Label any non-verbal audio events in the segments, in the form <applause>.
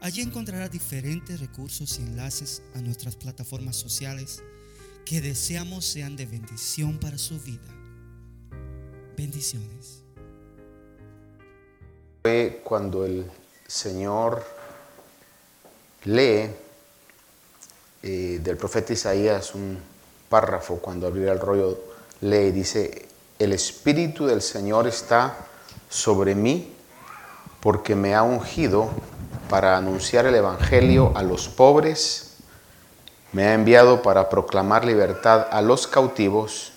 Allí encontrará diferentes recursos y enlaces a nuestras plataformas sociales que deseamos sean de bendición para su vida. Bendiciones. Fue cuando el Señor lee eh, del profeta Isaías un párrafo, cuando abrió el rollo, lee dice, el Espíritu del Señor está sobre mí porque me ha ungido para anunciar el Evangelio a los pobres, me ha enviado para proclamar libertad a los cautivos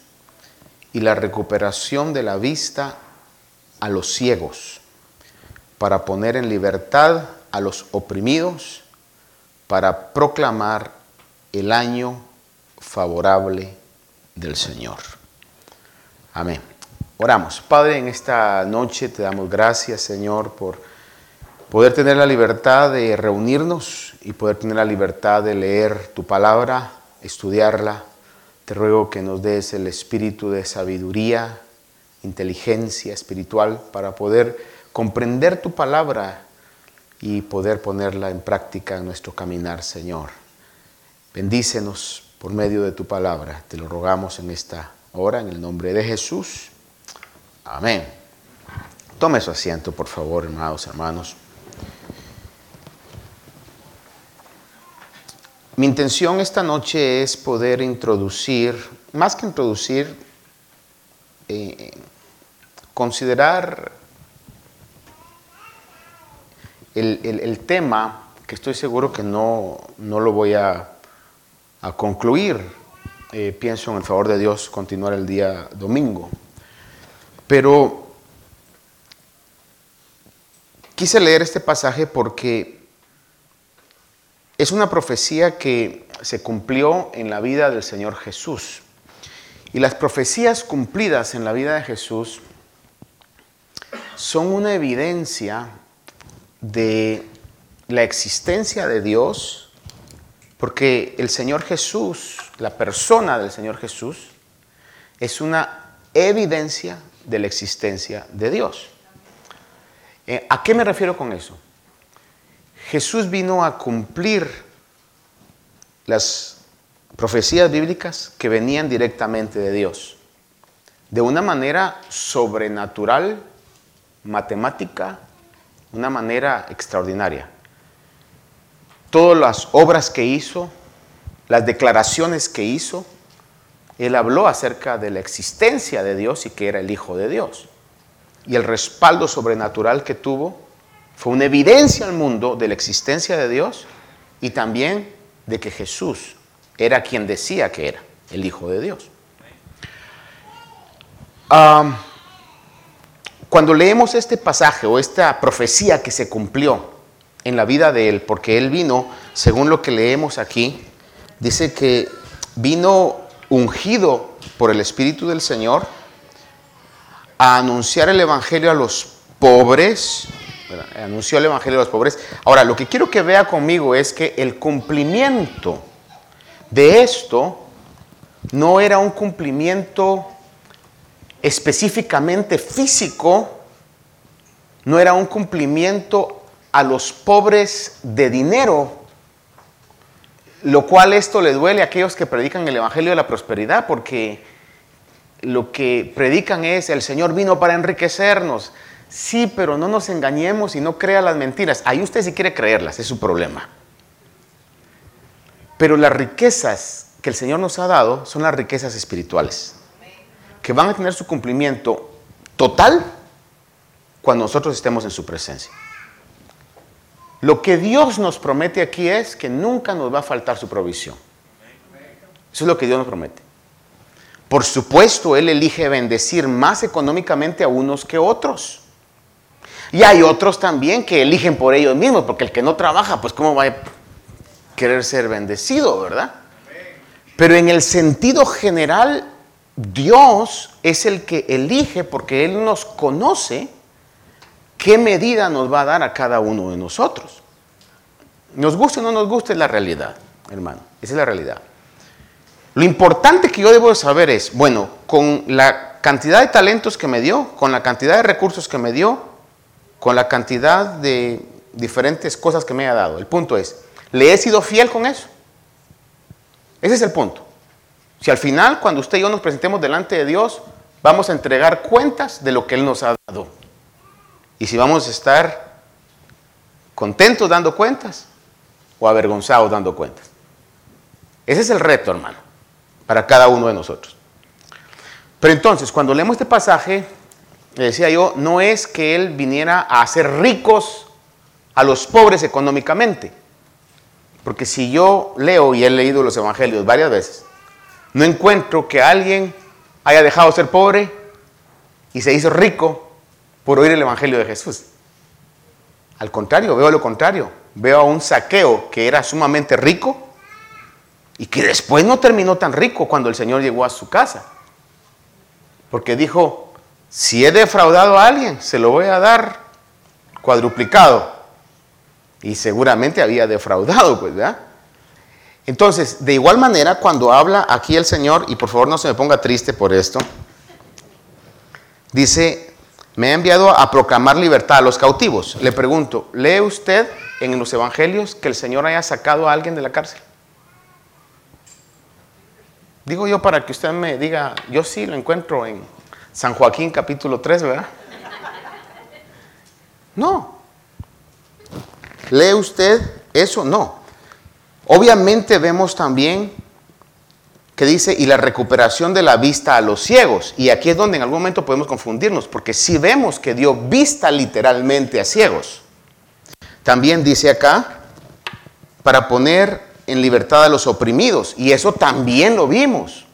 y la recuperación de la vista a los ciegos, para poner en libertad a los oprimidos, para proclamar el año favorable del Señor. Amén. Oramos. Padre, en esta noche te damos gracias, Señor, por poder tener la libertad de reunirnos y poder tener la libertad de leer tu palabra, estudiarla. Te ruego que nos des el espíritu de sabiduría, inteligencia espiritual para poder comprender tu palabra y poder ponerla en práctica en nuestro caminar, Señor. Bendícenos por medio de tu palabra. Te lo rogamos en esta hora, en el nombre de Jesús. Amén. Tome su asiento, por favor, hermanos, hermanos. Mi intención esta noche es poder introducir, más que introducir, eh, considerar el, tema que estoy seguro que no, lo voy a, concluir. Eh, pienso en el favor de Dios continuar el día domingo. Pero quise leer este pasaje porque es una profecía que se cumplió en la vida del Señor Jesús. Y las profecías cumplidas en la vida de Jesús son una evidencia de la existencia de Dios, porque el Señor Jesús, la persona del Señor Jesús, es una evidencia de la existencia de Dios. Eh, ¿A qué me refiero con eso? Jesús vino a cumplir las profecías bíblicas que venían directamente de Dios, de una manera sobrenatural, matemática, una manera extraordinaria. Todas las obras que hizo, las declaraciones que hizo, él habló acerca de la existencia de Dios y que era el Hijo de Dios. Y el respaldo sobrenatural que tuvo fue una evidencia al mundo de la existencia de Dios y también de que Jesús era quien decía que era, el Hijo de Dios. cuando leemos este pasaje o esta profecía que se cumplió en la vida de Él, porque Él vino, según lo que leemos aquí, dice que vino ungido por el Espíritu del Señor a anunciar el Evangelio a los pobres, Anunció el Evangelio de los pobres. Ahora, lo que quiero que vea conmigo es que el cumplimiento de esto no era un cumplimiento específicamente físico, no era un cumplimiento a los pobres de dinero, lo cual esto le duele a aquellos que predican el Evangelio de la Prosperidad, porque lo que predican es el Señor vino para enriquecernos. Sí, pero no nos engañemos y no crea las mentiras. Ahí usted si quiere creerlas, es su problema. Pero las riquezas que el Señor nos ha dado son las riquezas espirituales, que van a tener su cumplimiento total cuando nosotros estemos en su presencia. Lo que Dios nos promete aquí es que nunca nos va a faltar su provisión. Eso es lo que Dios nos promete. Por supuesto, Él elige bendecir más económicamente a unos que otros. Y hay otros también que eligen por ellos mismos, porque el que no trabaja, pues cómo va a querer ser bendecido, ¿verdad? Pero en el sentido general, Dios es el que elige porque Él nos conoce qué medida nos va a dar a cada uno de nosotros. Nos guste o no nos guste, es la realidad, hermano. Esa es la realidad. Lo importante que yo debo saber es, bueno, con la cantidad de talentos que me dio, con la cantidad de recursos que me dio, con la cantidad de diferentes cosas que me ha dado. El punto es, ¿le he sido fiel con eso? Ese es el punto. Si al final, cuando usted y yo nos presentemos delante de Dios, vamos a entregar cuentas de lo que Él nos ha dado. Y si vamos a estar contentos dando cuentas o avergonzados dando cuentas. Ese es el reto, hermano, para cada uno de nosotros. Pero entonces, cuando leemos este pasaje, le decía yo, no es que Él viniera a hacer ricos a los pobres económicamente. Porque si yo leo y he leído los evangelios varias veces, no encuentro que alguien haya dejado de ser pobre y se hizo rico por oír el evangelio de Jesús. Al contrario, veo lo contrario. Veo a un saqueo que era sumamente rico y que después no terminó tan rico cuando el Señor llegó a su casa. Porque dijo, si he defraudado a alguien, se lo voy a dar cuadruplicado. Y seguramente había defraudado, pues, ¿verdad? Entonces, de igual manera, cuando habla aquí el Señor, y por favor no se me ponga triste por esto, dice, me ha enviado a proclamar libertad a los cautivos. Le pregunto, ¿lee usted en los evangelios que el Señor haya sacado a alguien de la cárcel? Digo yo para que usted me diga, yo sí lo encuentro en San Joaquín capítulo 3, ¿verdad? No. ¿Lee usted eso? No. Obviamente vemos también que dice, y la recuperación de la vista a los ciegos. Y aquí es donde en algún momento podemos confundirnos, porque si vemos que dio vista literalmente a ciegos. También dice acá, para poner en libertad a los oprimidos. Y eso también lo vimos.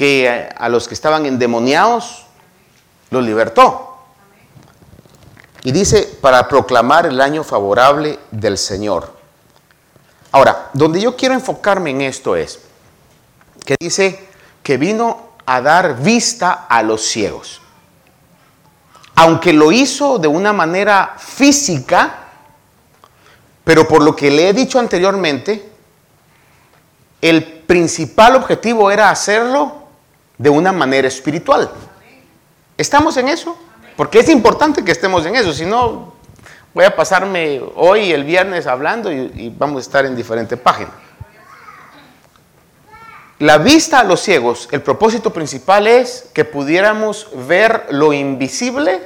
Que a los que estaban endemoniados los libertó. Y dice, para proclamar el año favorable del Señor. Ahora, donde yo quiero enfocarme en esto es que dice que vino a dar vista a los ciegos. Aunque lo hizo de una manera física, pero por lo que le he dicho anteriormente, el principal objetivo era hacerlo de una manera espiritual. ¿Estamos en eso? Porque es importante que estemos en eso, si no, voy a pasarme hoy, el viernes, hablando y, vamos a estar en diferentes páginas. La vista a los ciegos, el propósito principal es que pudiéramos ver lo invisible,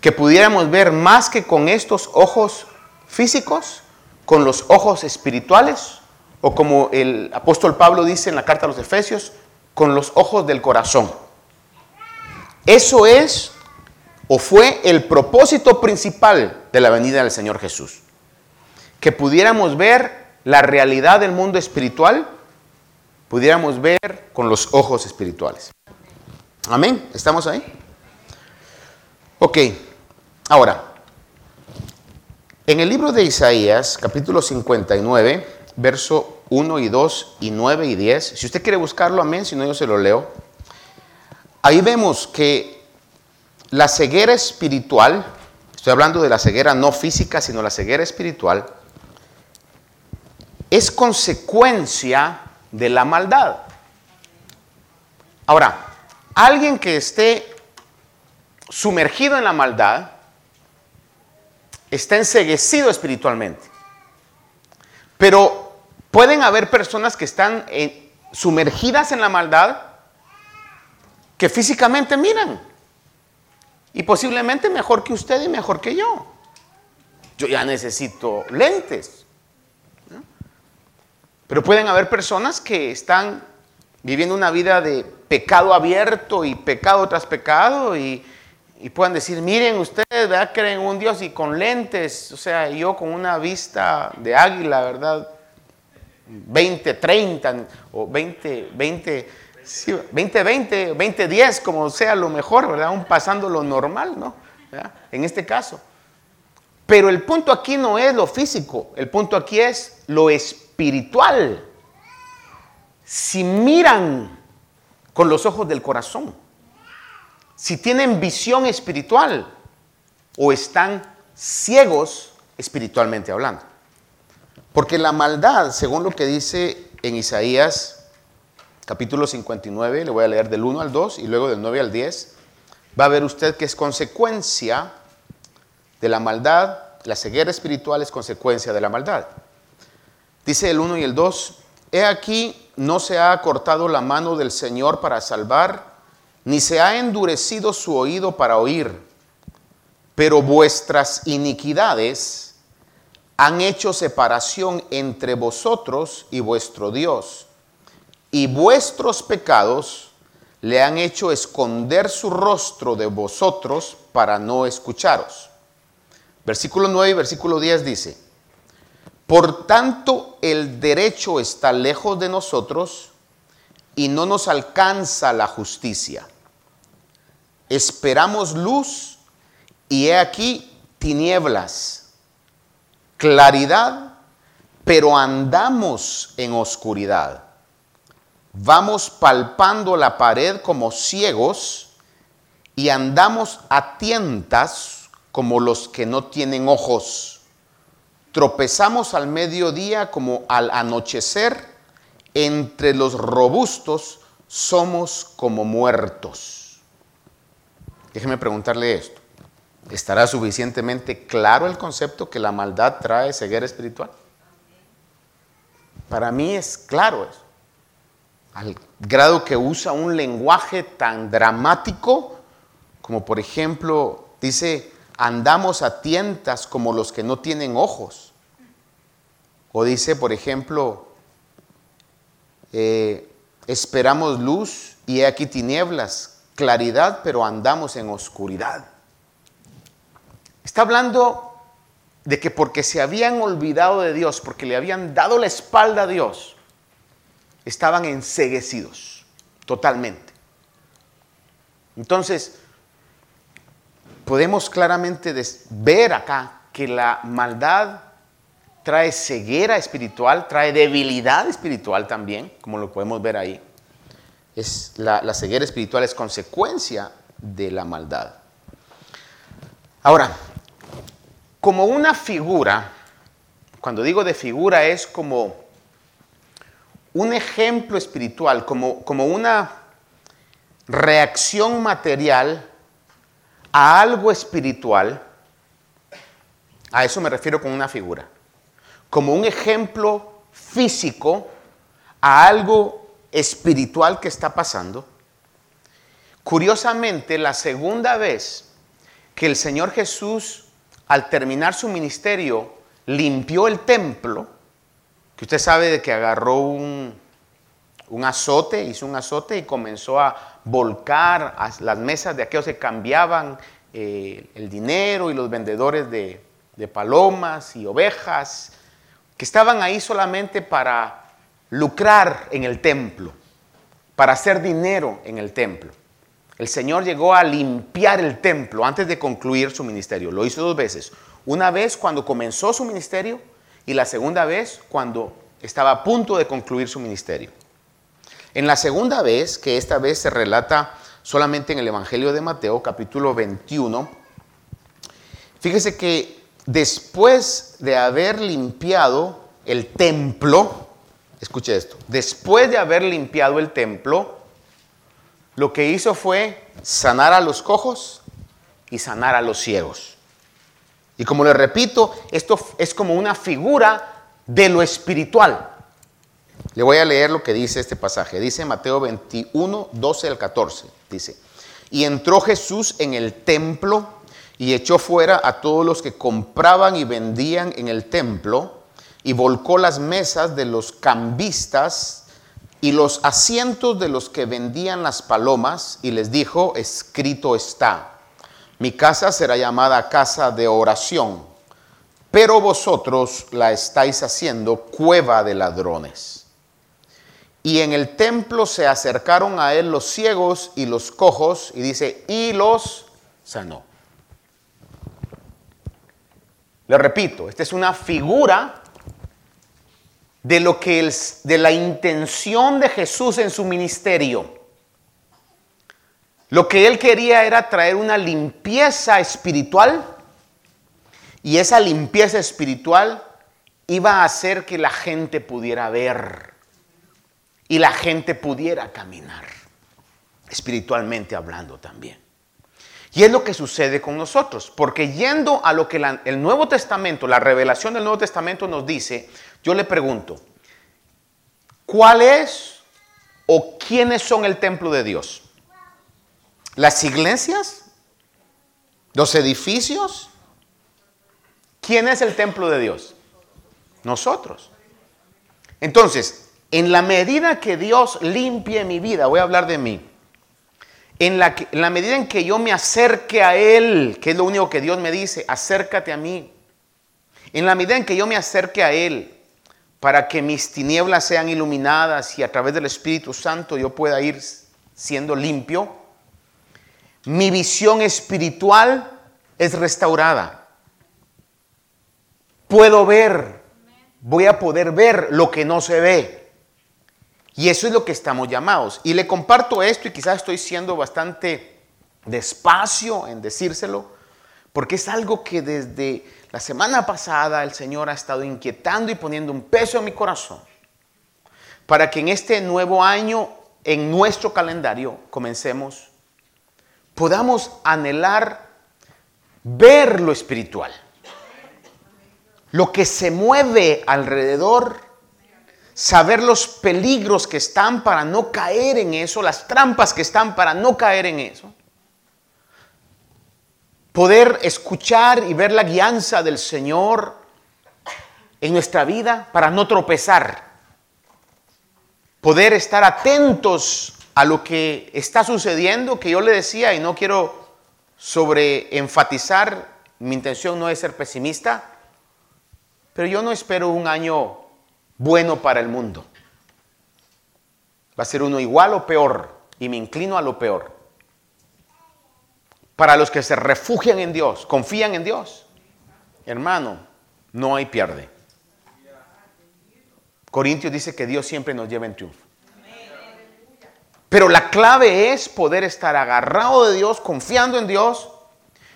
que pudiéramos ver más que con estos ojos físicos, con los ojos espirituales, o como el apóstol Pablo dice en la carta a los Efesios, con los ojos del corazón. Eso es o fue el propósito principal de la venida del Señor Jesús. Que pudiéramos ver la realidad del mundo espiritual, pudiéramos ver con los ojos espirituales. Amén. ¿Estamos ahí? Ok. Ahora, en el libro de Isaías, capítulo 59, verso 1 y 2 y 9 y 10, si usted quiere buscarlo, amén, si no yo se lo leo. Ahí vemos que la ceguera espiritual, estoy hablando de la ceguera no física, sino la ceguera espiritual, es consecuencia de la maldad. Ahora, alguien que esté sumergido en la maldad está enseguecido espiritualmente. Pero pueden haber personas que están sumergidas en la maldad que físicamente miran. Y posiblemente mejor que usted y mejor que yo. Yo ya necesito lentes. Pero pueden haber personas que están viviendo una vida de pecado abierto y pecado tras pecado y, y puedan decir, miren ustedes, ¿verdad? Creen en un Dios y con lentes, o sea, yo con una vista de águila, ¿verdad? 20, 30 o 20, 20 2020, 2010, como sea lo mejor, ¿verdad? Pasando lo normal, ¿no? En este caso. Pero el punto aquí no es lo físico, el punto aquí es lo espiritual. Si miran con los ojos del corazón, si tienen visión espiritual o están ciegos espiritualmente hablando. Porque la maldad, según lo que dice en Isaías capítulo 59, le voy a leer del 1 al 2 y luego del 9 al 10, va a ver usted que es consecuencia de la maldad, la ceguera espiritual es consecuencia de la maldad. Dice el 1 y el 2, he aquí no se ha cortado la mano del Señor para salvar, ni se ha endurecido su oído para oír, pero vuestras iniquidades han hecho separación entre vosotros y vuestro Dios, y vuestros pecados le han hecho esconder su rostro de vosotros para no escucharos. Versículo 9 y versículo 10 dice, por tanto el derecho está lejos de nosotros y no nos alcanza la justicia. Esperamos luz y he aquí tinieblas, claridad, pero andamos en oscuridad. Vamos palpando la pared como ciegos y andamos a tientas como los que no tienen ojos. Tropezamos al mediodía como al anochecer, entre los robustos somos como muertos. Déjeme preguntarle esto. ¿Estará suficientemente claro el concepto que la maldad trae ceguera espiritual? Para mí es claro eso al grado que usa un lenguaje tan dramático como por ejemplo dice, andamos a tientas como los que no tienen ojos. O dice, por ejemplo, eh, esperamos luz y he aquí tinieblas, claridad, pero andamos en oscuridad. Está hablando de que porque se habían olvidado de Dios, porque le habían dado la espalda a Dios, estaban enseguecidos totalmente. Entonces, podemos claramente ver acá que la maldad trae ceguera espiritual, trae debilidad espiritual también, como lo podemos ver ahí. La, la ceguera espiritual es consecuencia de la maldad. Ahora, como una figura, cuando digo de figura es como un ejemplo espiritual, como, como una reacción material a algo espiritual, a eso me refiero con una figura, como un ejemplo físico a algo espiritual que está pasando. Curiosamente, la segunda vez que el Señor Jesús, al terminar su ministerio, limpió el templo, que usted sabe de que agarró un, azote, hizo un azote y comenzó a volcar las mesas de aquellos que cambiaban eh, el dinero y los vendedores de, de palomas y ovejas, que estaban ahí solamente para lucrar en el templo, para hacer dinero en el templo. El Señor llegó a limpiar el templo antes de concluir su ministerio. Lo hizo dos veces. Una vez cuando comenzó su ministerio y la segunda vez cuando estaba a punto de concluir su ministerio. En la segunda vez, que esta vez se relata solamente en el Evangelio de Mateo, capítulo 21, fíjese que después de haber limpiado el templo, escuche esto, después de haber limpiado el templo, lo que hizo fue sanar a los cojos y sanar a los ciegos. Y como le repito, esto es como una figura de lo espiritual. Le voy a leer lo que dice este pasaje. Dice Mateo 21, 12 al 14. Dice, y entró Jesús en el templo y echó fuera a todos los que compraban y vendían en el templo y volcó las mesas de los cambistas y los asientos de los que vendían las palomas y les dijo, escrito está mi casa será llamada casa de oración, pero vosotros la estáis haciendo cueva de ladrones. Y en el templo se acercaron a él los ciegos y los cojos, y dice, y los sanó. Le repito, esta es una figura de lo que el, de la intención de Jesús en su ministerio. Lo que él quería era traer una limpieza espiritual y esa limpieza espiritual iba a hacer que la gente pudiera ver y la gente pudiera caminar, espiritualmente hablando también. Y es lo que sucede con nosotros, porque yendo a lo que el Nuevo Testamento, la revelación del Nuevo Testamento nos dice, yo le pregunto, ¿cuál es o quiénes son el templo de Dios? ¿Las iglesias? ¿Los edificios? ¿Quién es el templo de Dios? Nosotros. Entonces, en la medida que Dios limpie mi vida, voy a hablar de mí, en la, medida en que yo me acerque a Él, que es lo único que Dios me dice, acércate a mí. En la medida en que yo me acerque a Él, para que mis tinieblas sean iluminadas y a través del Espíritu Santo yo pueda ir siendo limpio, mi visión espiritual es restaurada. Puedo ver, voy a poder ver lo que no se ve. Y eso es lo que estamos llamados. Y le comparto esto y quizás estoy siendo bastante despacio en decírselo, porque es algo que desde la semana pasada el Señor ha estado inquietando y poniendo un peso en mi corazón, para que en este nuevo año, en nuestro calendario, comencemos, podamos anhelar ver lo espiritual, lo que se mueve alrededor saber los peligros que están para no caer en eso, las trampas que están para no caer en eso. Poder escuchar y ver la guianza del Señor en nuestra vida para no tropezar. Poder estar atentos a lo que está sucediendo, que yo le decía y no quiero sobreenfatizar, mi intención no es ser pesimista, pero yo no espero un año bueno para el mundo. Va a ser uno igual o peor, y me inclino a lo peor. Para los que se refugian en Dios, confían en Dios, hermano, no hay pierde. Corintios dice que Dios siempre nos lleva en triunfo. Pero la clave es poder estar agarrado de Dios, confiando en Dios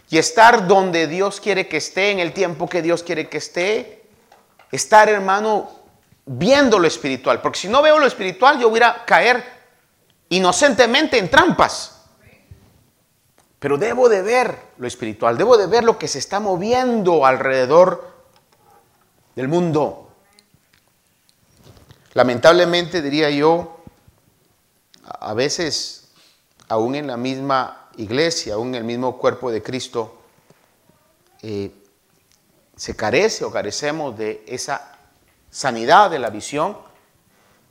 y estar donde Dios quiere que esté, en el tiempo que Dios quiere que esté. Estar, hermano, viendo lo espiritual. Porque si no veo lo espiritual, yo voy a caer inocentemente en trampas. Pero debo de ver lo espiritual, debo de ver lo que se está moviendo alrededor del mundo. Lamentablemente, diría yo, a veces, aún en la misma iglesia, aún en el mismo cuerpo de Cristo, eh, se carece o carecemos de esa sanidad de la visión,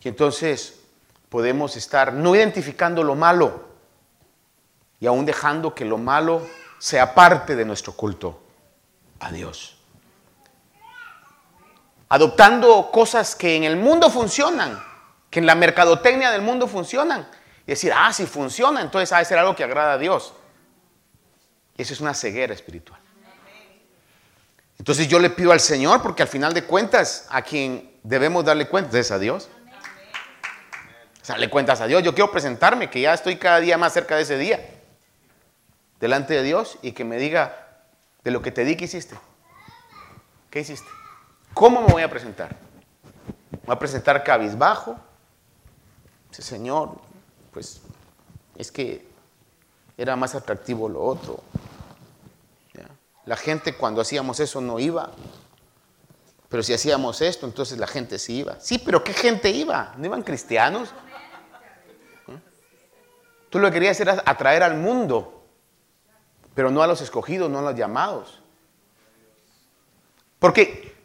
y entonces podemos estar no identificando lo malo y aún dejando que lo malo sea parte de nuestro culto a Dios. Adoptando cosas que en el mundo funcionan, que en la mercadotecnia del mundo funcionan. Y decir, ah, si funciona, entonces ha de ser algo que agrada a Dios. Eso es una ceguera espiritual. Entonces yo le pido al Señor, porque al final de cuentas, a quien debemos darle cuentas es a Dios. O le cuentas a Dios. Yo quiero presentarme, que ya estoy cada día más cerca de ese día, delante de Dios, y que me diga de lo que te di que hiciste. ¿Qué hiciste? ¿Cómo me voy a presentar? ¿Me voy a presentar cabizbajo? Dice, Señor, pues es que era más atractivo lo otro. La gente cuando hacíamos eso no iba. Pero si hacíamos esto, entonces la gente sí iba. Sí, pero ¿qué gente iba? ¿No iban cristianos? ¿Eh? Tú lo que querías era atraer al mundo, pero no a los escogidos, no a los llamados. Porque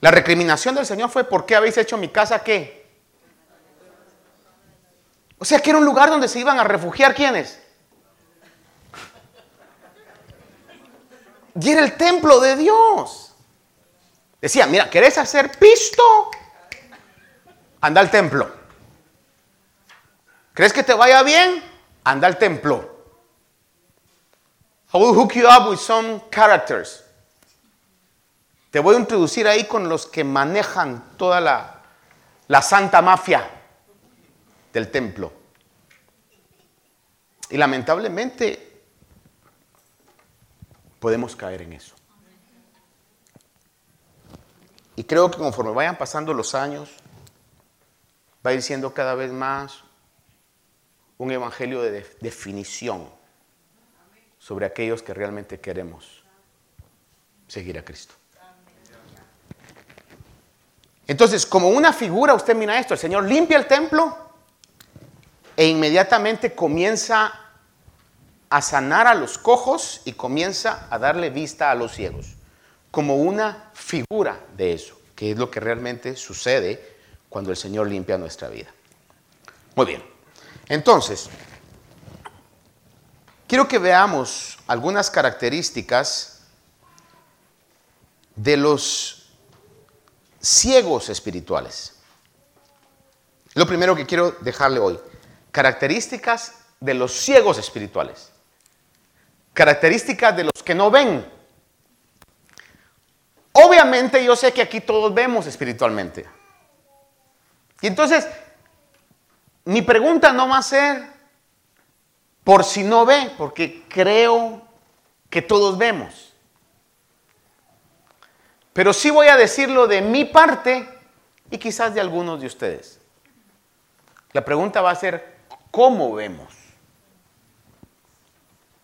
la recriminación del Señor fue, ¿por qué habéis hecho mi casa qué? O sea, que era un lugar donde se iban a refugiar quiénes? Y era el templo de Dios. Decía, mira, ¿querés hacer pisto? Anda al templo. ¿Crees que te vaya bien? Anda al templo. I will hook you up with some characters. Te voy a introducir ahí con los que manejan toda la, la santa mafia del templo. Y lamentablemente podemos caer en eso. Y creo que conforme vayan pasando los años, va a ir siendo cada vez más un evangelio de definición sobre aquellos que realmente queremos seguir a Cristo. Entonces, como una figura, usted mira esto, el Señor limpia el templo e inmediatamente comienza a sanar a los cojos y comienza a darle vista a los ciegos, como una figura de eso, que es lo que realmente sucede cuando el Señor limpia nuestra vida. Muy bien, entonces, quiero que veamos algunas características de los ciegos espirituales. Lo primero que quiero dejarle hoy, características de los ciegos espirituales. Características de los que no ven. Obviamente yo sé que aquí todos vemos espiritualmente. Y entonces, mi pregunta no va a ser por si no ve, porque creo que todos vemos. Pero sí voy a decirlo de mi parte y quizás de algunos de ustedes. La pregunta va a ser, ¿cómo vemos?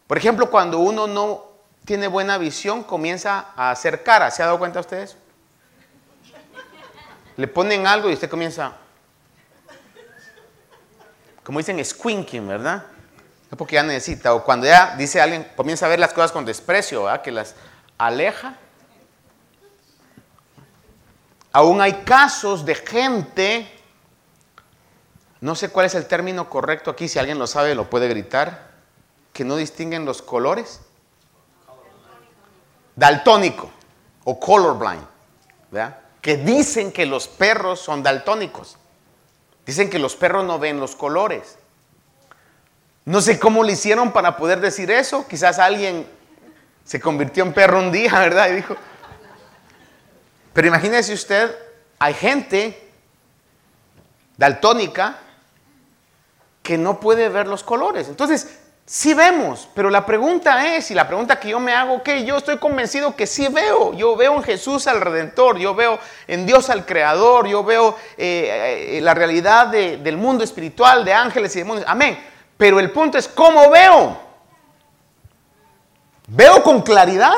Por ejemplo, cuando uno no tiene buena visión, comienza a hacer cara. ¿Se ha dado cuenta ustedes? Le ponen algo y usted comienza, como dicen, squinking, ¿verdad? Porque ya necesita. O cuando ya dice alguien, comienza a ver las cosas con desprecio, ¿verdad? Que las aleja. Aún hay casos de gente, no sé cuál es el término correcto aquí, si alguien lo sabe lo puede gritar, que no distinguen los colores. Daltónico o colorblind, ¿verdad? que dicen que los perros son daltónicos. Dicen que los perros no ven los colores. No sé cómo le hicieron para poder decir eso. Quizás alguien se convirtió en perro un día, <laughs> ¿verdad? Y dijo, pero imagínese usted, hay gente daltónica que no puede ver los colores. Entonces, sí vemos, pero la pregunta es, y la pregunta que yo me hago, que yo estoy convencido que sí veo. Yo veo en Jesús al Redentor, yo veo en Dios al Creador, yo veo eh, eh, la realidad del mundo espiritual, de ángeles y demonios. Amén. Pero el punto es, ¿cómo veo? ¿Veo con claridad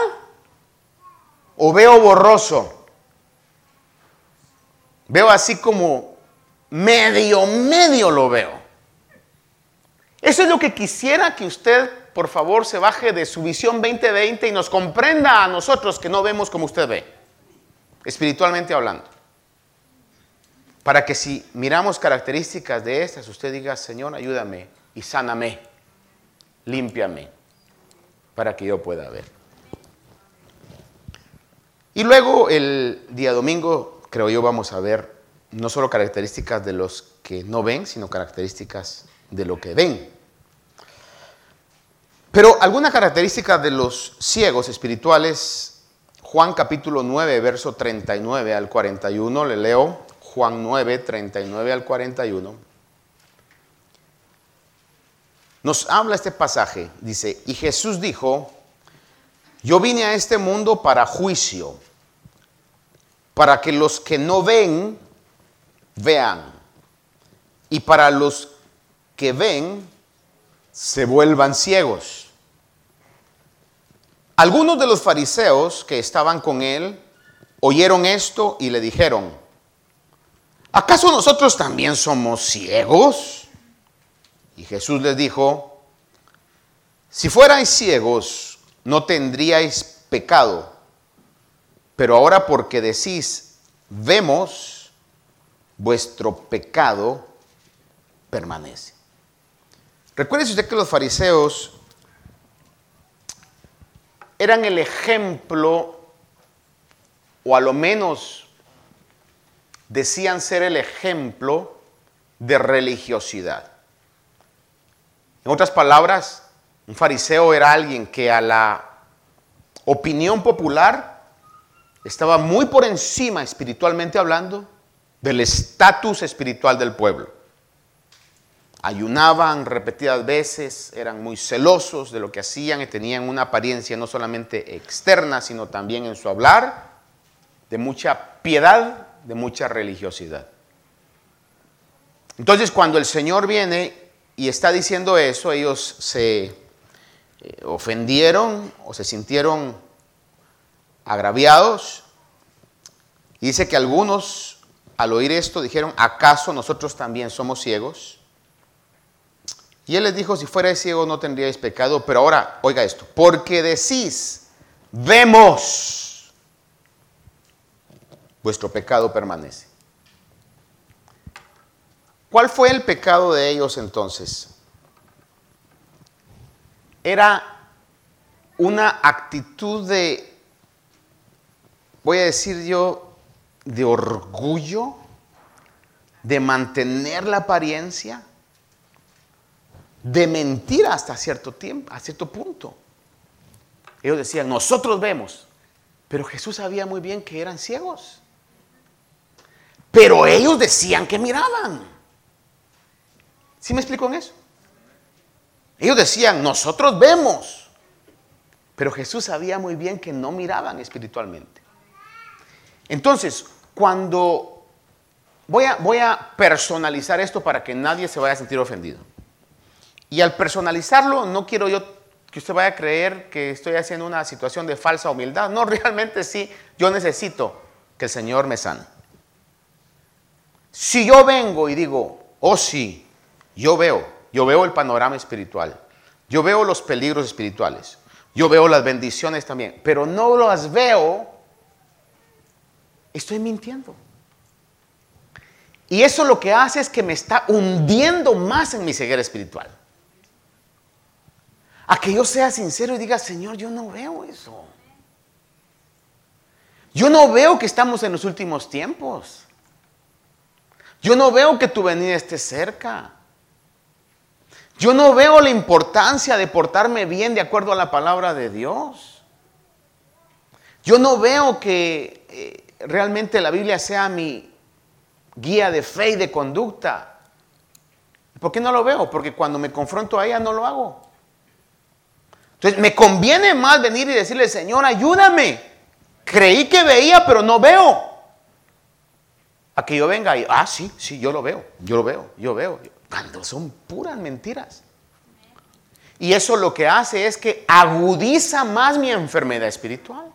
o veo borroso? Veo así como medio, medio lo veo. Eso es lo que quisiera que usted, por favor, se baje de su visión 2020 y nos comprenda a nosotros que no vemos como usted ve, espiritualmente hablando. Para que si miramos características de estas, usted diga, Señor, ayúdame y sáname, límpiame, para que yo pueda ver. Y luego el día domingo creo yo, vamos a ver no solo características de los que no ven, sino características de lo que ven. Pero alguna característica de los ciegos espirituales, Juan capítulo 9, verso 39 al 41, le leo Juan 9, 39 al 41. Nos habla este pasaje, dice, y Jesús dijo, yo vine a este mundo para juicio para que los que no ven, vean. Y para los que ven, se vuelvan ciegos. Algunos de los fariseos que estaban con él oyeron esto y le dijeron, ¿acaso nosotros también somos ciegos? Y Jesús les dijo, si fuerais ciegos, no tendríais pecado pero ahora porque decís, vemos, vuestro pecado permanece. Recuerde usted que los fariseos eran el ejemplo, o a lo menos decían ser el ejemplo de religiosidad. En otras palabras, un fariseo era alguien que a la opinión popular estaba muy por encima, espiritualmente hablando, del estatus espiritual del pueblo. Ayunaban repetidas veces, eran muy celosos de lo que hacían y tenían una apariencia no solamente externa, sino también en su hablar, de mucha piedad, de mucha religiosidad. Entonces cuando el Señor viene y está diciendo eso, ellos se eh, ofendieron o se sintieron agraviados. dice que algunos al oír esto dijeron, ¿acaso nosotros también somos ciegos? Y él les dijo, si fuera ciego no tendríais pecado, pero ahora, oiga esto, porque decís, vemos, vuestro pecado permanece. ¿Cuál fue el pecado de ellos entonces? Era una actitud de, voy a decir yo, de orgullo, de mantener la apariencia, de mentir hasta cierto tiempo, a cierto punto. Ellos decían, nosotros vemos, pero Jesús sabía muy bien que eran ciegos. Pero ellos decían que miraban. ¿Sí me explico en eso? Ellos decían, nosotros vemos, pero Jesús sabía muy bien que no miraban espiritualmente. Entonces, cuando voy a, voy a personalizar esto para que nadie se vaya a sentir ofendido. Y al personalizarlo, no quiero yo que usted vaya a creer que estoy haciendo una situación de falsa humildad. No, <laughs> realmente sí, yo necesito que el Señor me sane. Si yo vengo y digo, oh sí, yo veo, yo veo el panorama espiritual, yo veo los peligros espirituales, yo veo las bendiciones también, pero no las veo, estoy mintiendo. Y eso lo que hace es que me está hundiendo más en mi ceguera espiritual. A que yo sea sincero y diga, Señor, yo no veo eso. Yo no veo que estamos en los últimos tiempos. Yo no veo que tu venida esté cerca. Yo no veo la importancia de portarme bien de acuerdo a la palabra de Dios. Yo no veo que eh, realmente la Biblia sea mi guía de fe y de conducta. ¿Por qué no lo veo? Porque cuando me confronto a ella no lo hago. Entonces, me conviene más venir y decirle, Señor, ayúdame. Creí que veía, pero no veo. A que yo venga y, ah, sí, sí, yo lo veo, yo lo veo, yo veo. Cuando son puras mentiras. Y eso lo que hace es que agudiza más mi enfermedad espiritual.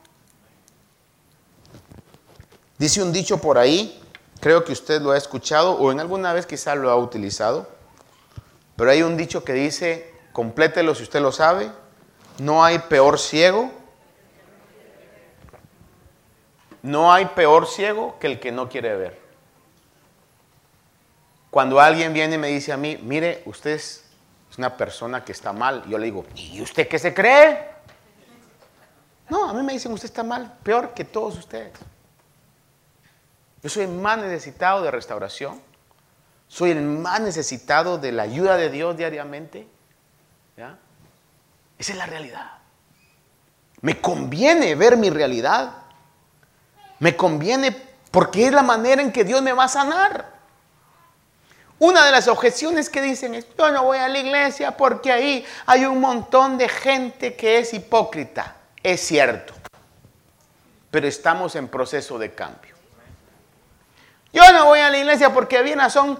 Dice un dicho por ahí, creo que usted lo ha escuchado o en alguna vez quizá lo ha utilizado, pero hay un dicho que dice, complételo si usted lo sabe, no hay peor ciego. No hay peor ciego que el que no quiere ver. Cuando alguien viene y me dice a mí, mire, usted es una persona que está mal, yo le digo, ¿y usted qué se cree? No, a mí me dicen, usted está mal, peor que todos ustedes. Yo soy el más necesitado de restauración. Soy el más necesitado de la ayuda de Dios diariamente. Esa es la realidad. Me conviene ver mi realidad. Me conviene porque es la manera en que Dios me va a sanar. Una de las objeciones que dicen es, yo no voy a la iglesia porque ahí hay un montón de gente que es hipócrita. Es cierto, pero estamos en proceso de cambio. Yo no voy a la iglesia porque bien son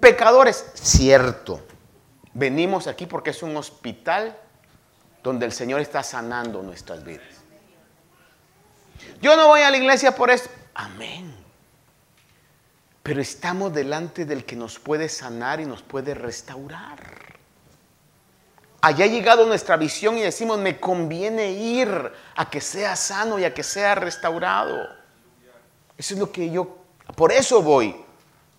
pecadores. Cierto, venimos aquí porque es un hospital donde el Señor está sanando nuestras vidas. Yo no voy a la iglesia por eso. Amén. Pero estamos delante del que nos puede sanar y nos puede restaurar. Allá ha llegado nuestra visión y decimos, me conviene ir a que sea sano y a que sea restaurado. Eso es lo que yo, por eso voy.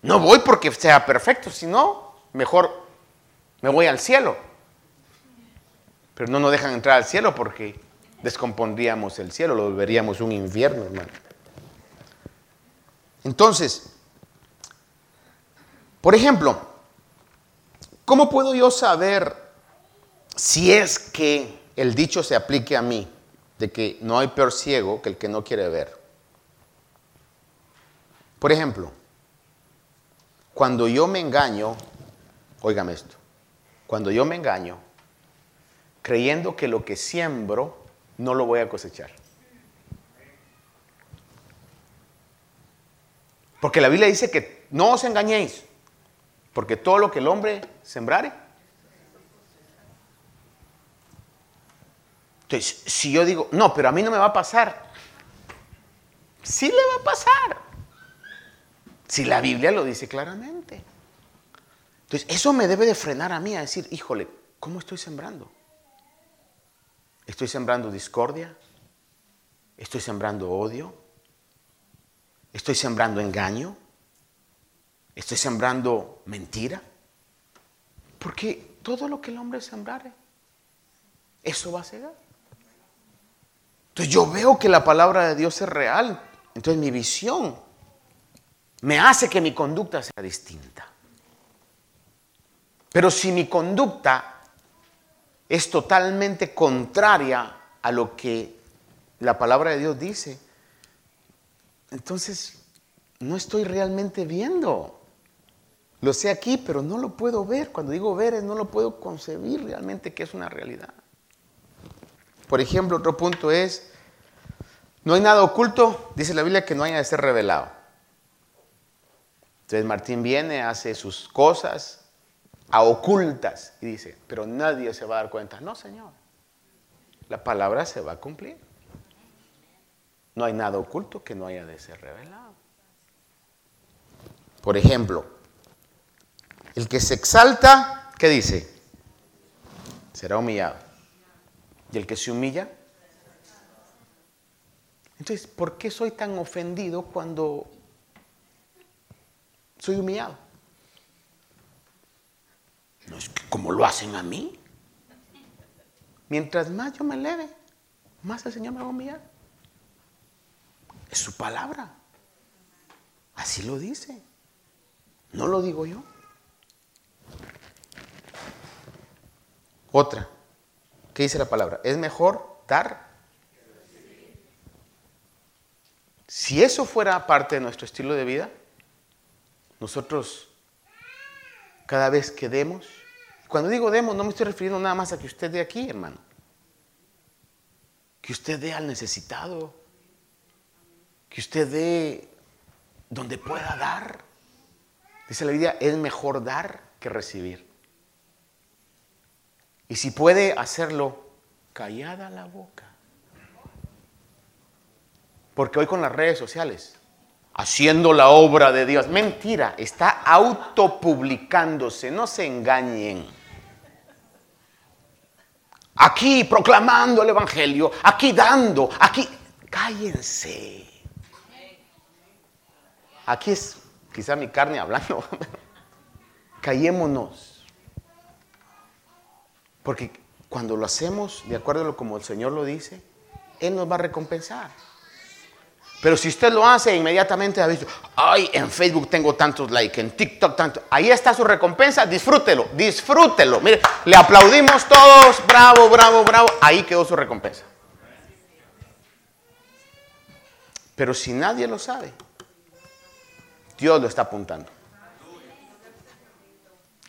No voy porque sea perfecto, sino mejor me voy al cielo. Pero no nos dejan entrar al cielo porque descompondríamos el cielo, lo volveríamos un infierno, hermano. Entonces, por ejemplo, ¿cómo puedo yo saber si es que el dicho se aplique a mí, de que no hay peor ciego que el que no quiere ver? Por ejemplo, cuando yo me engaño, óigame esto, cuando yo me engaño, creyendo que lo que siembro no lo voy a cosechar. Porque la Biblia dice que no os engañéis, porque todo lo que el hombre sembrare. Entonces, si yo digo, no, pero a mí no me va a pasar, sí le va a pasar. Si la Biblia lo dice claramente. Entonces, eso me debe de frenar a mí a decir, híjole, ¿cómo estoy sembrando? ¿Estoy sembrando discordia? ¿Estoy sembrando odio? ¿Estoy sembrando engaño? ¿Estoy sembrando mentira? Porque todo lo que el hombre sembrare, eso va a cegar. Entonces yo veo que la palabra de Dios es real. Entonces mi visión me hace que mi conducta sea distinta. Pero si mi conducta es totalmente contraria a lo que la palabra de Dios dice, entonces no estoy realmente viendo. Lo sé aquí, pero no lo puedo ver. Cuando digo ver es no lo puedo concebir realmente que es una realidad. Por ejemplo, otro punto es, no hay nada oculto, dice la Biblia, que no haya de ser revelado. Entonces Martín viene, hace sus cosas a ocultas y dice, pero nadie se va a dar cuenta. No, Señor, la palabra se va a cumplir. No hay nada oculto que no haya de ser revelado. Por ejemplo, el que se exalta, ¿qué dice? Será humillado. ¿Y el que se humilla? Entonces, ¿por qué soy tan ofendido cuando soy humillado? No es que como lo hacen a mí. Mientras más yo me eleve, más el Señor me va a humillar. Es su palabra. Así lo dice. No lo digo yo. Otra. ¿Qué dice la palabra? Es mejor dar. Si eso fuera parte de nuestro estilo de vida, nosotros cada vez que demos, cuando digo demos no me estoy refiriendo nada más a que usted dé aquí, hermano. Que usted dé al necesitado, que usted dé donde pueda dar. Dice la Biblia, es mejor dar que recibir. Y si puede hacerlo, callada la boca. Porque hoy con las redes sociales, haciendo la obra de Dios, mentira, está autopublicándose, no se engañen. Aquí proclamando el Evangelio, aquí dando, aquí, cállense. Aquí es quizá mi carne hablando. <laughs> Callémonos. Porque cuando lo hacemos de acuerdo a como el Señor lo dice, Él nos va a recompensar. Pero si usted lo hace inmediatamente ha visto, ay, en Facebook tengo tantos likes, en TikTok tanto, ahí está su recompensa, disfrútelo, disfrútelo. Mire, le aplaudimos todos, bravo, bravo, bravo, ahí quedó su recompensa. Pero si nadie lo sabe, Dios lo está apuntando.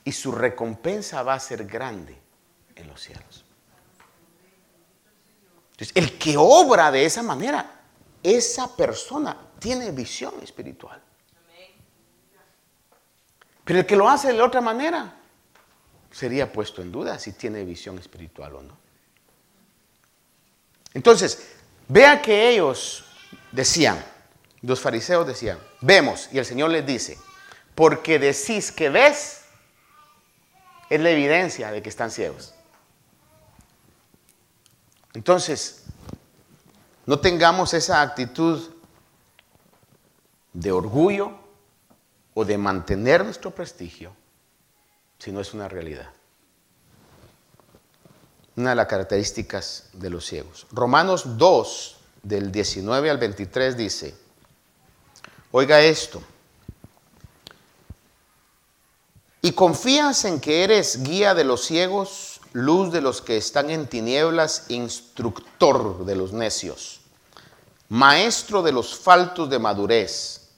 Y su recompensa va a ser grande en los cielos. Entonces, el que obra de esa manera, esa persona tiene visión espiritual. Pero el que lo hace de otra manera, sería puesto en duda si tiene visión espiritual o no. Entonces, vea que ellos decían, los fariseos decían, vemos, y el Señor les dice, porque decís que ves, es la evidencia de que están ciegos. Entonces, no tengamos esa actitud de orgullo o de mantener nuestro prestigio, si no es una realidad. Una de las características de los ciegos. Romanos 2, del 19 al 23 dice, Oiga esto. Y confías en que eres guía de los ciegos, luz de los que están en tinieblas, instructor de los necios, maestro de los faltos de madurez,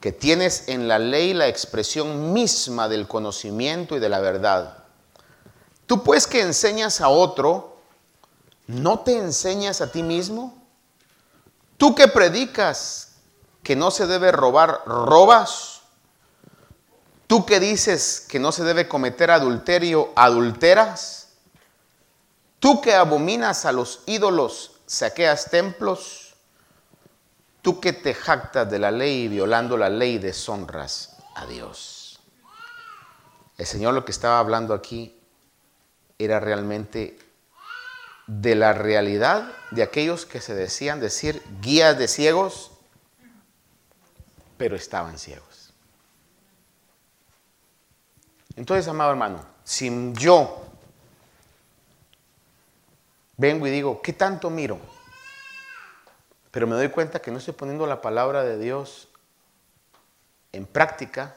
que tienes en la ley la expresión misma del conocimiento y de la verdad. Tú pues que enseñas a otro, ¿no te enseñas a ti mismo? Tú que predicas que no se debe robar, robas. Tú que dices que no se debe cometer adulterio, adulteras. Tú que abominas a los ídolos, saqueas templos. Tú que te jactas de la ley, violando la ley, deshonras a Dios. El Señor lo que estaba hablando aquí era realmente de la realidad de aquellos que se decían decir guías de ciegos, pero estaban ciegos. Entonces, amado hermano, si yo vengo y digo, ¿qué tanto miro? Pero me doy cuenta que no estoy poniendo la palabra de Dios en práctica,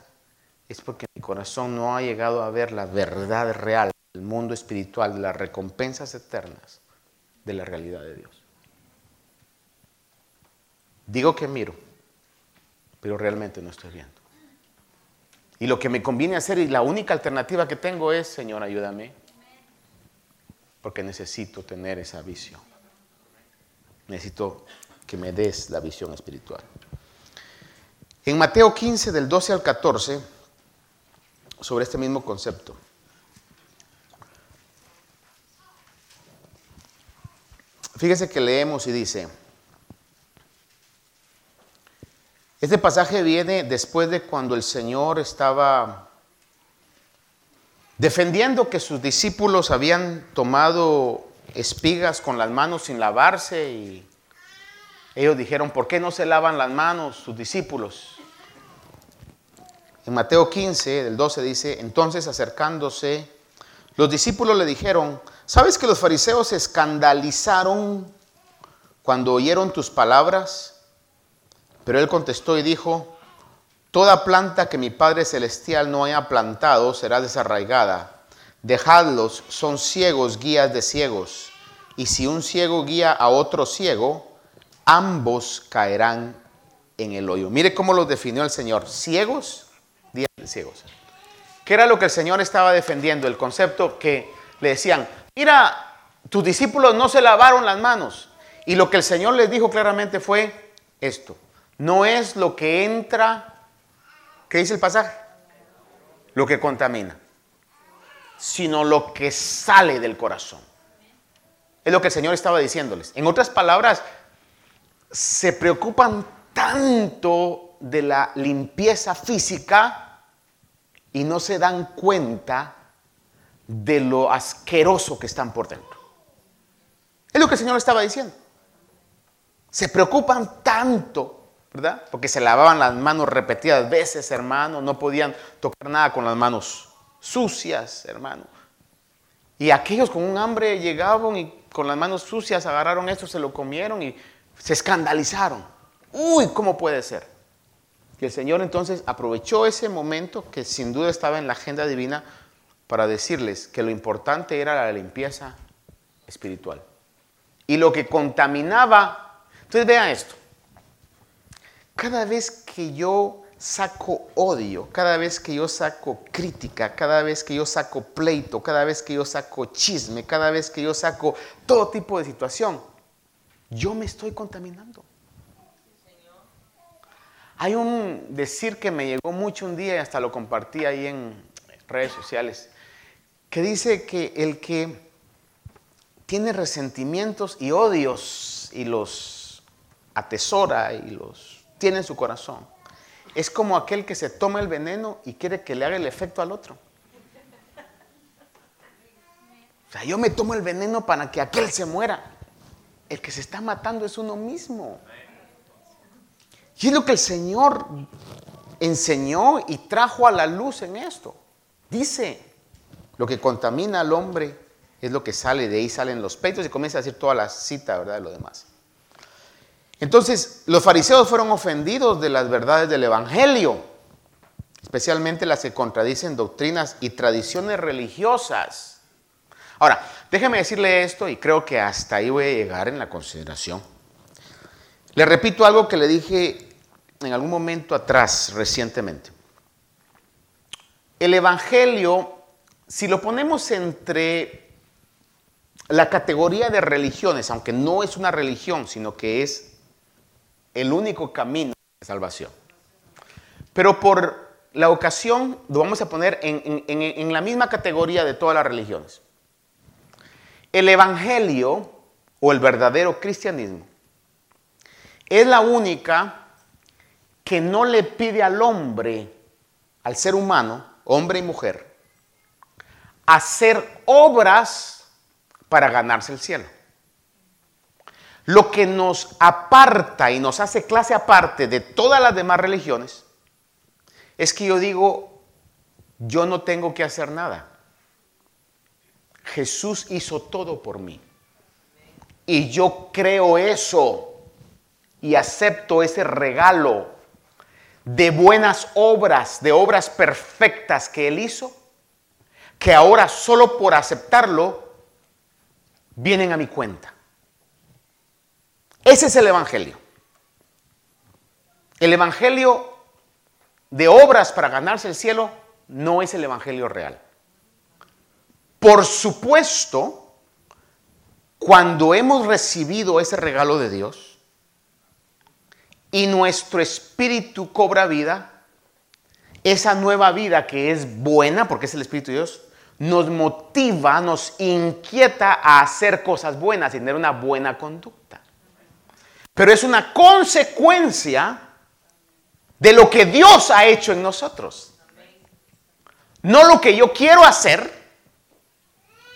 es porque mi corazón no ha llegado a ver la verdad real el mundo espiritual, de las recompensas eternas de la realidad de Dios. Digo que miro, pero realmente no estoy viendo. Y lo que me conviene hacer y la única alternativa que tengo es, Señor, ayúdame, porque necesito tener esa visión. Necesito que me des la visión espiritual. En Mateo 15, del 12 al 14, sobre este mismo concepto. Fíjese que leemos y dice, este pasaje viene después de cuando el Señor estaba defendiendo que sus discípulos habían tomado espigas con las manos sin lavarse y ellos dijeron, ¿por qué no se lavan las manos sus discípulos? En Mateo 15, del 12 dice, entonces acercándose, los discípulos le dijeron, ¿Sabes que los fariseos se escandalizaron cuando oyeron tus palabras? Pero él contestó y dijo, Toda planta que mi Padre Celestial no haya plantado será desarraigada. Dejadlos, son ciegos, guías de ciegos. Y si un ciego guía a otro ciego, ambos caerán en el hoyo. Mire cómo los definió el Señor. Ciegos, guías de ciegos. ¿Qué era lo que el Señor estaba defendiendo? El concepto que le decían, mira, tus discípulos no se lavaron las manos. Y lo que el Señor les dijo claramente fue esto. No es lo que entra, ¿qué dice el pasaje? Lo que contamina, sino lo que sale del corazón. Es lo que el Señor estaba diciéndoles. En otras palabras, se preocupan tanto de la limpieza física y no se dan cuenta de lo asqueroso que están por dentro. Es lo que el Señor estaba diciendo. Se preocupan tanto, Porque se lavaban las manos repetidas veces, hermano, no podían tocar nada con las manos sucias, hermano. Y aquellos con un hambre llegaban y con las manos sucias agarraron esto, se lo comieron y se escandalizaron. Uy, ¿cómo puede ser? Y el Señor entonces aprovechó ese momento que sin duda estaba en la agenda divina para decirles que lo importante era la limpieza espiritual. Y lo que contaminaba, entonces vean esto, cada vez que yo saco odio, cada vez que yo saco crítica, cada vez que yo saco pleito, cada vez que yo saco chisme, cada vez que yo saco todo tipo de situación, yo me estoy contaminando. Hay un decir que me llegó mucho un día y hasta lo compartí ahí en redes sociales que dice que el que tiene resentimientos y odios y los atesora y los tiene en su corazón, es como aquel que se toma el veneno y quiere que le haga el efecto al otro. O sea, yo me tomo el veneno para que aquel se muera. El que se está matando es uno mismo. Y es lo que el Señor enseñó y trajo a la luz en esto. Dice, lo que contamina al hombre es lo que sale, de ahí salen los peitos y comienza a decir toda la cita, ¿verdad? De lo demás. Entonces, los fariseos fueron ofendidos de las verdades del Evangelio, especialmente las que contradicen doctrinas y tradiciones religiosas. Ahora, déjeme decirle esto y creo que hasta ahí voy a llegar en la consideración. Le repito algo que le dije en algún momento atrás, recientemente. El Evangelio, si lo ponemos entre la categoría de religiones, aunque no es una religión, sino que es el único camino de salvación. Pero por la ocasión lo vamos a poner en, en la misma categoría de todas las religiones. El Evangelio o el verdadero cristianismo es la única que no le pide al hombre, al ser humano, hombre y mujer, hacer obras para ganarse el cielo. Lo que nos aparta y nos hace clase aparte de todas las demás religiones es que yo digo, yo no tengo que hacer nada. Jesús hizo todo por mí. Y yo creo eso y acepto ese regalo de buenas obras, de obras perfectas que Él hizo, que ahora solo por aceptarlo vienen a mi cuenta. Ese es el Evangelio. El Evangelio de obras para ganarse el cielo no es el Evangelio real. Por supuesto, cuando hemos recibido ese regalo de Dios y nuestro espíritu cobra vida, esa nueva vida que es buena, porque es el Espíritu de Dios, nos motiva, nos inquieta a hacer cosas buenas y tener una buena conducta. Pero es una consecuencia de lo que Dios ha hecho en nosotros. No lo que yo quiero hacer,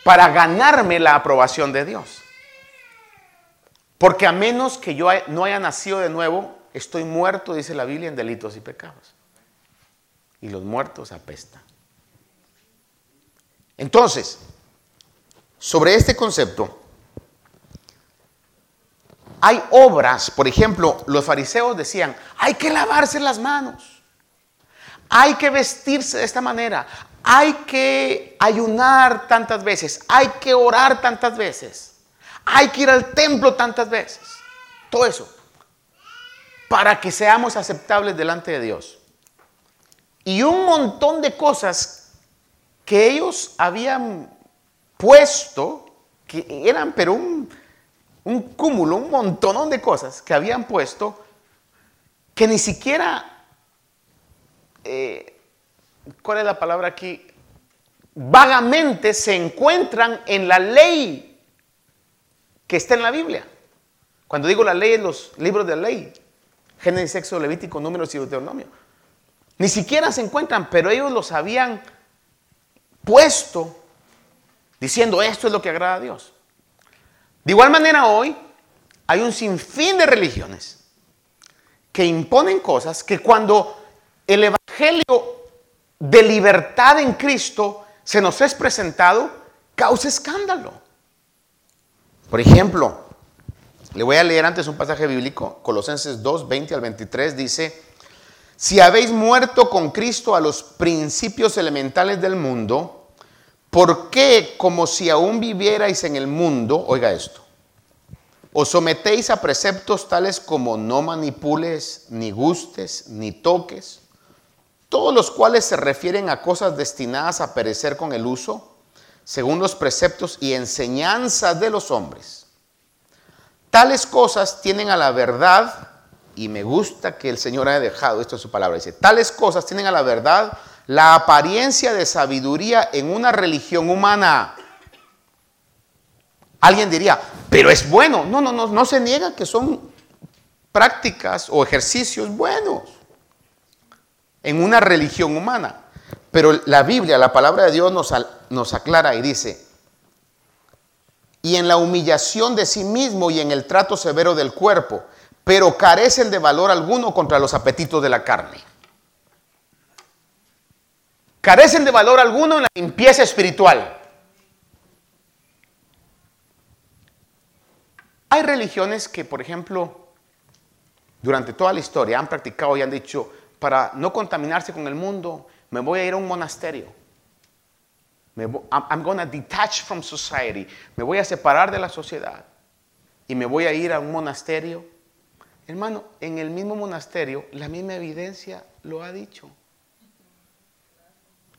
para ganarme la aprobación de Dios. Porque a menos que yo no haya nacido de nuevo, estoy muerto, dice la Biblia, en delitos y pecados. Y los muertos apestan. Entonces, sobre este concepto, hay obras, por ejemplo, los fariseos decían, hay que lavarse las manos, hay que vestirse de esta manera, hay que ayunar tantas veces, hay que orar tantas veces, hay que ir al templo tantas veces. Todo eso. Para que seamos aceptables delante de Dios. Y un montón de cosas que ellos habían puesto, que eran pero un, un cúmulo, un montón de cosas que habían puesto, que ni siquiera eh, ¿cuál es la palabra aquí? Vagamente se encuentran en la ley que está en la Biblia. Cuando digo la ley, los libros de la ley, Génesis, Sexo, Levítico, Números y Deuteronomio. Ni siquiera se encuentran, pero ellos los habían puesto diciendo esto es lo que agrada a Dios. De igual manera hoy hay un sinfín de religiones que imponen cosas que cuando el Evangelio de libertad en Cristo se nos es presentado, causa escándalo. Por ejemplo, le voy a leer antes un pasaje bíblico, Colosenses 2, 20 al 23, dice, si habéis muerto con Cristo a los principios elementales del mundo, ¿por qué como si aún vivierais en el mundo, oiga esto, os sometéis a preceptos tales como no manipules, ni gustes, ni toques? todos los cuales se refieren a cosas destinadas a perecer con el uso, según los preceptos y enseñanzas de los hombres. Tales cosas tienen a la verdad, y me gusta que el Señor haya dejado esto en su palabra, dice, tales cosas tienen a la verdad la apariencia de sabiduría en una religión humana. Alguien diría, pero es bueno. No, no, no, no se niega que son prácticas o ejercicios buenos en una religión humana. Pero la Biblia, la palabra de Dios nos, nos aclara y dice, y en la humillación de sí mismo y en el trato severo del cuerpo, pero carecen de valor alguno contra los apetitos de la carne. Carecen de valor alguno en la limpieza espiritual. Hay religiones que, por ejemplo, durante toda la historia han practicado y han dicho, para no contaminarse con el mundo, me voy a ir a un monasterio. Me I'm going to detach from society. Me voy a separar de la sociedad. Y me voy a ir a un monasterio Hermano, en el mismo monasterio, la misma evidencia lo ha dicho.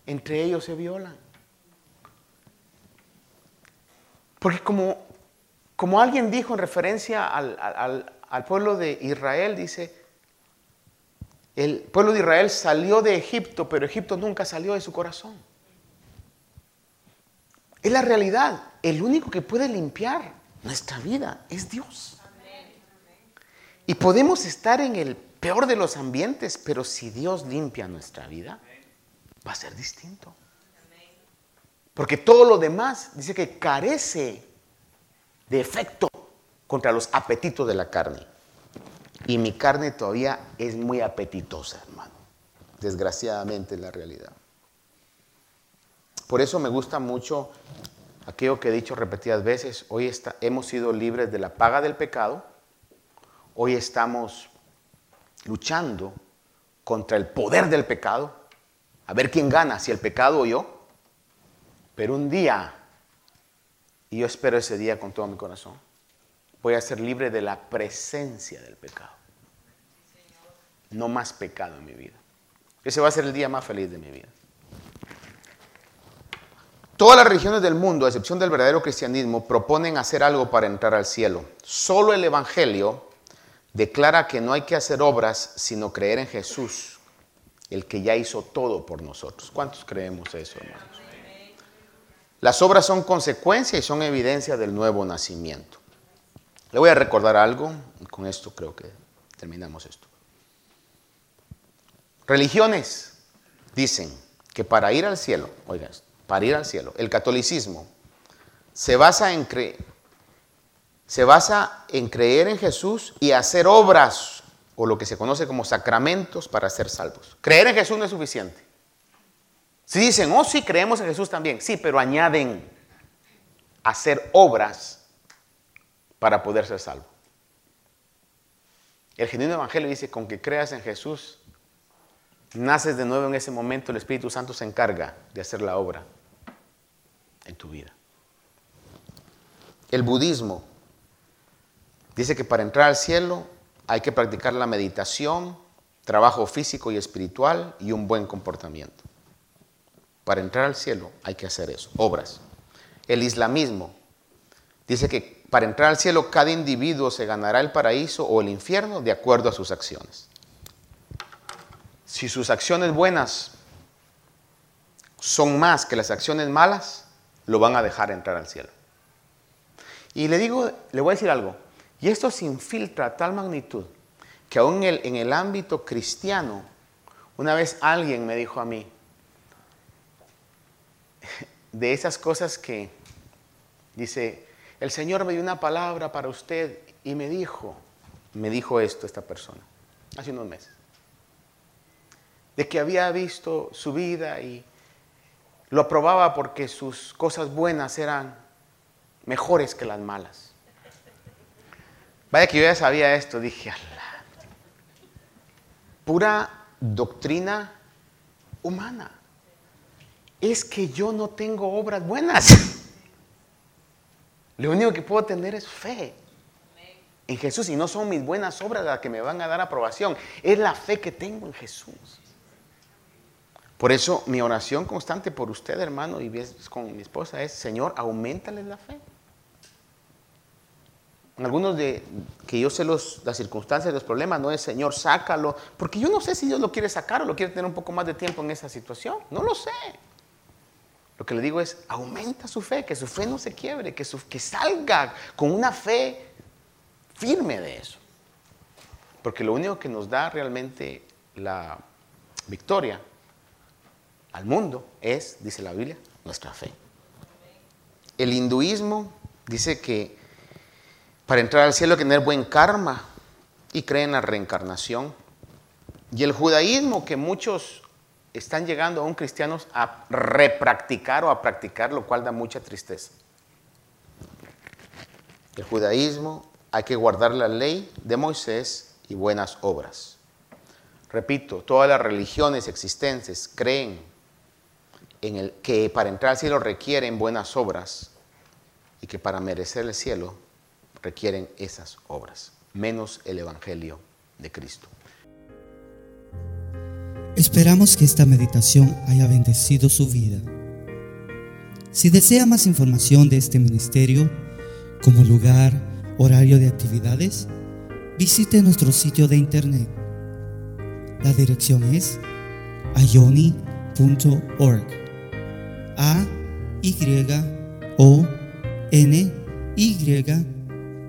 Entre ellos se violan. Porque como, como alguien dijo en referencia al, al pueblo de Israel, dice, el pueblo de Israel salió de Egipto, pero Egipto nunca salió de su corazón. Es la realidad. El único que puede limpiar nuestra vida es Dios. Y podemos estar en el peor de los ambientes, pero si Dios limpia nuestra vida, va a ser distinto. Porque todo lo demás dice que carece de efecto contra los apetitos de la carne. Y mi carne todavía es muy apetitosa, hermano. Desgraciadamente es la realidad. Por eso me gusta mucho aquello que he dicho repetidas veces. Hoy hemos sido libres de la paga del pecado. Hoy estamos luchando contra el poder del pecado. A ver quién gana, si el pecado o yo. Pero un día, y yo espero ese día con todo mi corazón, voy a ser libre de la presencia del pecado. No más pecado en mi vida. Ese va a ser el día más feliz de mi vida. Todas las religiones del mundo, a excepción del verdadero cristianismo, proponen hacer algo para entrar al cielo. Solo el Evangelio declara que no hay que hacer obras, sino creer en Jesús, el que ya hizo todo por nosotros. ¿Cuántos creemos eso, hermanos? Las obras son consecuencia y son evidencia del nuevo nacimiento. Le voy a recordar algo, y con esto creo que terminamos esto. Religiones dicen que para ir al cielo, oiga para ir al cielo, el catolicismo se basa en se basa en creer en Jesús y hacer obras o lo que se conoce como sacramentos para ser salvos. Creer en Jesús no es suficiente. Si dicen, oh sí, creemos en Jesús también, sí, pero añaden hacer obras para poder ser salvo. El genuino evangelio dice, con que creas en Jesús, naces de nuevo en ese momento, el Espíritu Santo se encarga de hacer la obra en tu vida. El budismo dice que para entrar al cielo hay que practicar la meditación, trabajo físico y espiritual y un buen comportamiento. Para entrar al cielo hay que hacer eso, obras. El islamismo dice que para entrar al cielo, cada individuo se ganará el paraíso o el infierno de acuerdo a sus acciones. Si sus acciones buenas son más que las acciones malas, lo van a dejar entrar al cielo. Y le digo, le voy a decir algo, y esto se infiltra a tal magnitud que aún en el, en el ámbito cristiano, una vez alguien me dijo a mí, de esas cosas que dice, el Señor me dio una palabra para usted y me dijo, me dijo esto esta persona, hace unos meses, de que había visto su vida y lo aprobaba porque sus cosas buenas eran mejores que las malas. Vaya que yo ya sabía esto, dije, Allah, pura doctrina humana. Es que yo no tengo obras buenas. Lo único que puedo tener es fe en Jesús y no son mis buenas obras las que me van a dar aprobación, es la fe que tengo en Jesús. Por eso mi oración constante por usted, hermano, y con mi esposa es, Señor, aumentale la fe. Algunos de que yo sé los, las circunstancias, los problemas, no es Señor, sácalo, porque yo no sé si Dios lo quiere sacar o lo quiere tener un poco más de tiempo en esa situación, no lo sé. Lo que le digo es, aumenta su fe, que su fe no se quiebre, que, que salga con una fe firme de eso. Porque lo único que nos da realmente la victoria al mundo es, dice la Biblia, nuestra fe. El hinduismo dice que para entrar al cielo hay que tener buen karma y cree en la reencarnación. Y el judaísmo, que muchos están llegando aún cristianos a repracticar o a practicar, lo cual da mucha tristeza. El judaísmo hay que guardar la ley de Moisés y buenas obras. Repito, todas las religiones existentes creen en el que para entrar al cielo requieren buenas obras y que para merecer el cielo requieren esas obras. menos el Evangelio de Cristo. Esperamos que esta meditación haya bendecido su vida. Si desea más información de este ministerio, como lugar, horario de actividades, visite nuestro sitio de internet. La dirección es ayoni.org. A Y O N